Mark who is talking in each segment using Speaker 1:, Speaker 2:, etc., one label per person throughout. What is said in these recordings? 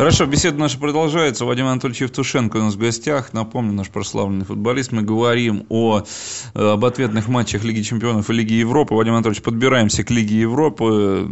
Speaker 1: Хорошо, беседа наша продолжается. Вадим Анатольевич Евтушенко у нас в гостях. Напомню, наш прославленный футболист. Мы говорим о, э, об ответных матчах Лиги Чемпионов и Лиги Европы. Вадим Анатольевич, подбираемся к Лиге Европы.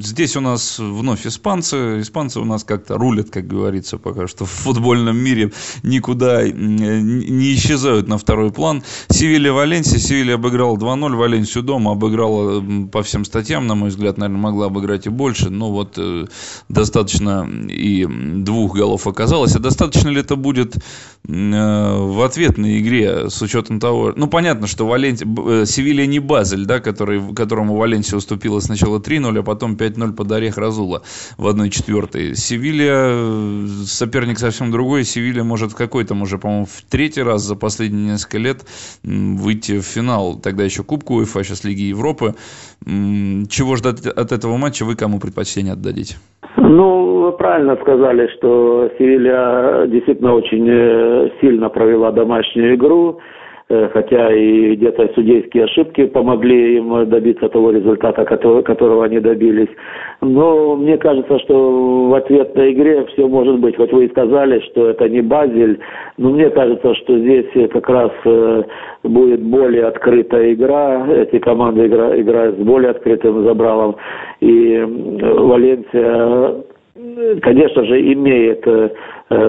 Speaker 1: Здесь у нас вновь испанцы. Испанцы у нас как-то рулят, как говорится, пока что в футбольном мире никуда не исчезают на второй план. Севилья Валенсия. Севилья обыграла 2-0. Валенсию дома обыграла по всем статьям, на мой взгляд, наверное, могла обыграть и больше. Но вот э, достаточно и двух голов оказалось. А достаточно ли это будет э, в ответной игре с учетом того... Ну, понятно, что Валенти... Э, Севилья не Базель, да, который, которому Валенсия уступила сначала 3-0, а потом 5-0 под орех разула в 1-4. Севилья э, соперник совсем другой. Севилья может в какой-то, уже, по-моему, в третий раз за последние несколько лет выйти в финал. Тогда еще Кубку УЕФА, сейчас Лиги Европы. Чего ждать от этого матча, вы кому предпочтение отдадите?
Speaker 2: Ну, правильно сказали, что Севилья действительно очень э, сильно провела домашнюю игру. Э, хотя и где-то судейские ошибки помогли им добиться того результата, которого они добились. Но мне кажется, что в ответной игре все может быть. Хоть вы и сказали, что это не Базель, но мне кажется, что здесь как раз э, будет более открытая игра. Эти команды играют с более открытым забралом. И Валенсия, конечно же, имеет э,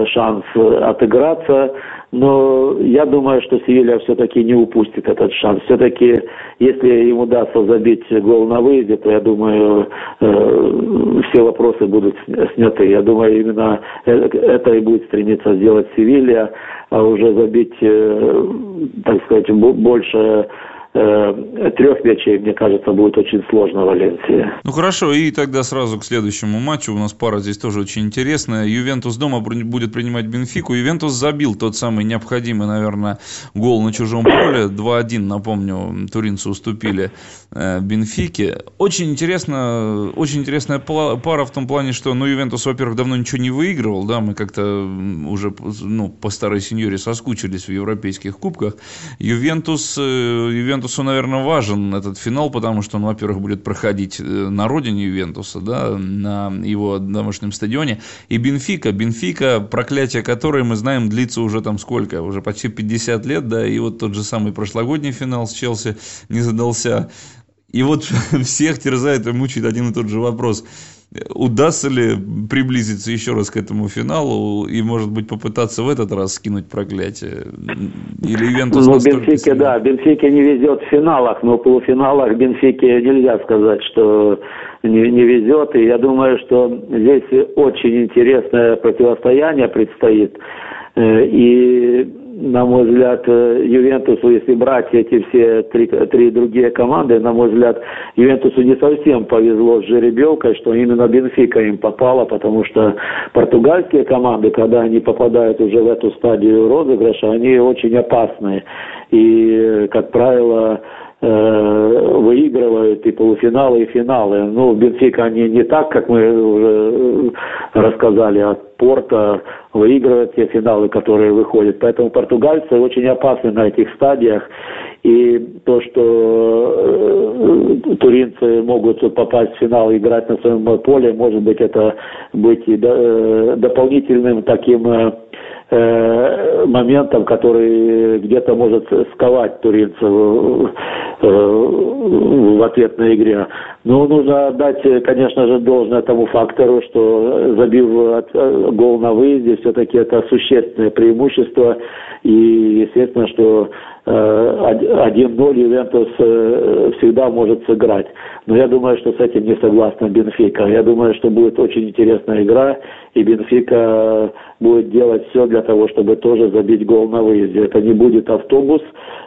Speaker 2: шанс отыграться но я думаю, что Севилья все-таки не упустит этот шанс. Все-таки, если им удастся забить гол на выезде, то я думаю, э, все вопросы будут сняты. Я думаю, именно это и будет стремиться сделать Севилья, а уже забить, э, так сказать, больше э, трех мячей, мне кажется, будет очень сложно Валенсии.
Speaker 1: Ну хорошо, и тогда сразу к следующему матчу. У нас пара здесь тоже очень интересная. Ювентус дома будет принимать Бенфику. Ювентус забил тот самый необходимый, наверное, гол на чужом поле. 2-1, напомню, туринцы уступили э, Бенфике. Очень интересно, очень интересная пара в том плане, что, ну, Ювентус, во-первых, давно ничего не выигрывал, да, мы как-то уже, ну, по старой сеньоре соскучились в европейских кубках. Ювентус, э, Ювентус Ювентусу, наверное, важен этот финал, потому что он, во-первых, будет проходить э, на родине Ювентуса, да, на его домашнем стадионе. И Бенфика, Бенфика, проклятие которой, мы знаем, длится уже там сколько? Уже почти 50 лет, да, и вот тот же самый прошлогодний финал с Челси не задался. И вот всех терзает и мучает один и тот же вопрос – удастся ли приблизиться еще раз к этому финалу и, может быть, попытаться в этот раз скинуть проклятие?
Speaker 2: Или Ювентус Ну, Бенфике, сильный? да, Бенфике не везет в финалах, но в полуфиналах Бенфике нельзя сказать, что не, не везет. И я думаю, что здесь очень интересное противостояние предстоит. Э, и на мой взгляд, э, Ювентусу, если брать эти все три, три другие команды, на мой взгляд, Ювентусу не совсем повезло с жеребьевкой, что именно Бенфика им попала, потому что португальские команды, когда они попадают уже в эту стадию розыгрыша, они очень опасные. И, как правило, выигрывают и полуфиналы, и финалы. Ну, Бенфика они не так, как мы уже рассказали, а Порта выигрывает те финалы, которые выходят. Поэтому португальцы очень опасны на этих стадиях. И то, что э, туринцы могут попасть в финал и играть на своем поле, может быть, это быть и э, дополнительным таким э, э, моментом, который где-то может сковать туринцев э, в ответной игре. Но нужно отдать, конечно же, должное тому фактору, что забив э, гол на выезде, все-таки это существенное преимущество. И естественно, что 1-0 Ювентус всегда может сыграть. Но я думаю, что с этим не согласна Бенфика. Я думаю, что будет очень интересная игра, и Бенфика будет делать все для того, чтобы тоже забить гол на выезде. Это не будет автобус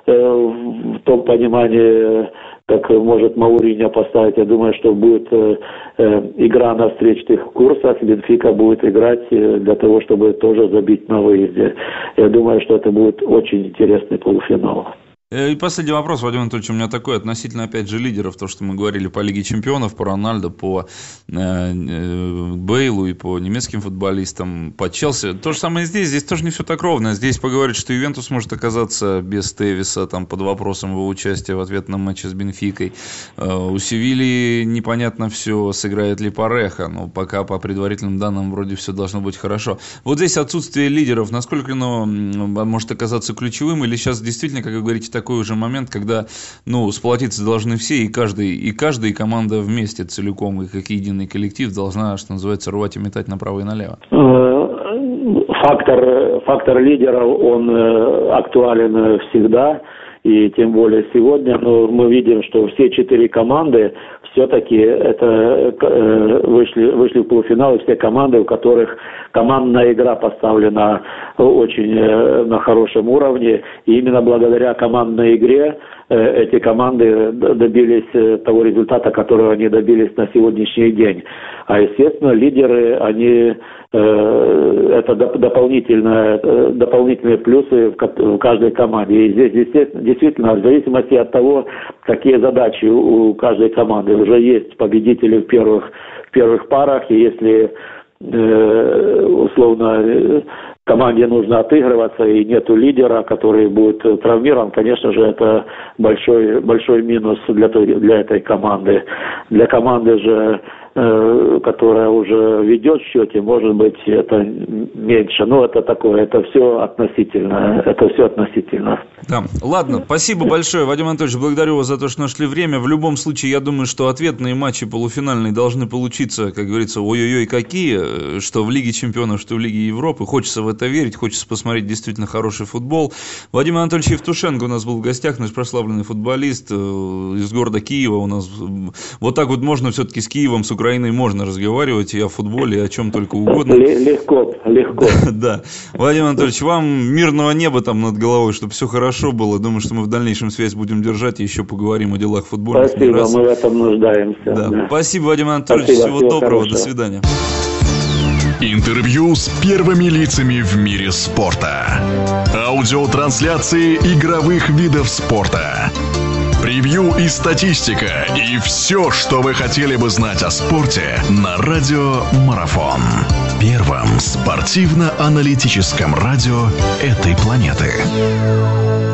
Speaker 2: э, в том понимании, как может Мауриньо поставить. Я думаю, что будет э, э, игра на встречных курсах. Бенфика будет играть э, для того, чтобы тоже забить на выезде. Я думаю, что это будет очень интересный полуфинал.
Speaker 1: Э, и последний вопрос, Вадим Анатольевич, у меня такой относительно, опять же, лидеров, то, что мы говорили по Лиге Чемпионов, по Рональдо, по э, э, Бейлу и по немецким футболистам, по Челси. То же самое здесь, здесь тоже не все так ровно. Здесь поговорить, что Ювентус может оказаться без Тевиса, там, под вопросом его участия в ответном матче с Бенфикой. Э, у Севильи непонятно все, сыграет ли Пареха, но пока по предварительным данным вроде все должно быть хорошо. Вот здесь отсутствие лидеров, насколько оно может оказаться ключевым, или сейчас действительно, как вы говорите, такой уже момент, когда, ну, сплотиться должны все, и каждый, и каждая команда вместе целиком, и как единый коллектив должна, что называется, рвать и метать направо и налево.
Speaker 2: Э, фактор, фактор лидера, он э, актуален всегда, и тем более сегодня, но мы видим, что все четыре команды все-таки это э, вышли, вышли в полуфинал и все команды, у которых командная игра поставлена очень э, на хорошем уровне. И именно благодаря командной игре э, эти команды добились того результата, которого они добились на сегодняшний день. А, естественно, лидеры, они это дополнительные, дополнительные плюсы в каждой команде. И здесь действительно, в зависимости от того, какие задачи у каждой команды, уже есть победители в первых, в первых парах, и если э, условно команде нужно отыгрываться и нету лидера, который будет травмирован, конечно же, это большой, большой минус для, той, для этой команды. Для команды же Э, которая уже ведет в счете, может быть, это меньше. Но это такое, это все относительно. Это все относительно.
Speaker 1: Да. Ладно, спасибо большое, Вадим Анатольевич, благодарю вас за то, что нашли время. В любом случае, я думаю, что ответные матчи полуфинальные должны получиться, как говорится, ой-ой-ой, какие, что в Лиге Чемпионов, что в Лиге Европы. Хочется в это верить, хочется посмотреть действительно хороший футбол. Вадим Анатольевич Евтушенко у нас был в гостях, наш прославленный футболист э, из города Киева. У нас вот так вот можно все-таки с Киевом, с Украиной можно разговаривать и о футболе, и о чем только угодно.
Speaker 2: Легко, легко.
Speaker 1: Да. Владимир Анатольевич, вам мирного неба там над головой, чтобы все хорошо было. Думаю, что мы в дальнейшем связь будем держать и еще поговорим о делах футбола.
Speaker 2: Спасибо, мы в этом нуждаемся. Да.
Speaker 1: Да. Спасибо, Владимир Анатольевич. Спасибо, всего, всего доброго. Хорошего. До свидания.
Speaker 3: Интервью с первыми лицами в мире спорта. Аудиотрансляции игровых видов спорта превью и статистика и все, что вы хотели бы знать о спорте на радио Марафон. Первом спортивно-аналитическом радио этой планеты.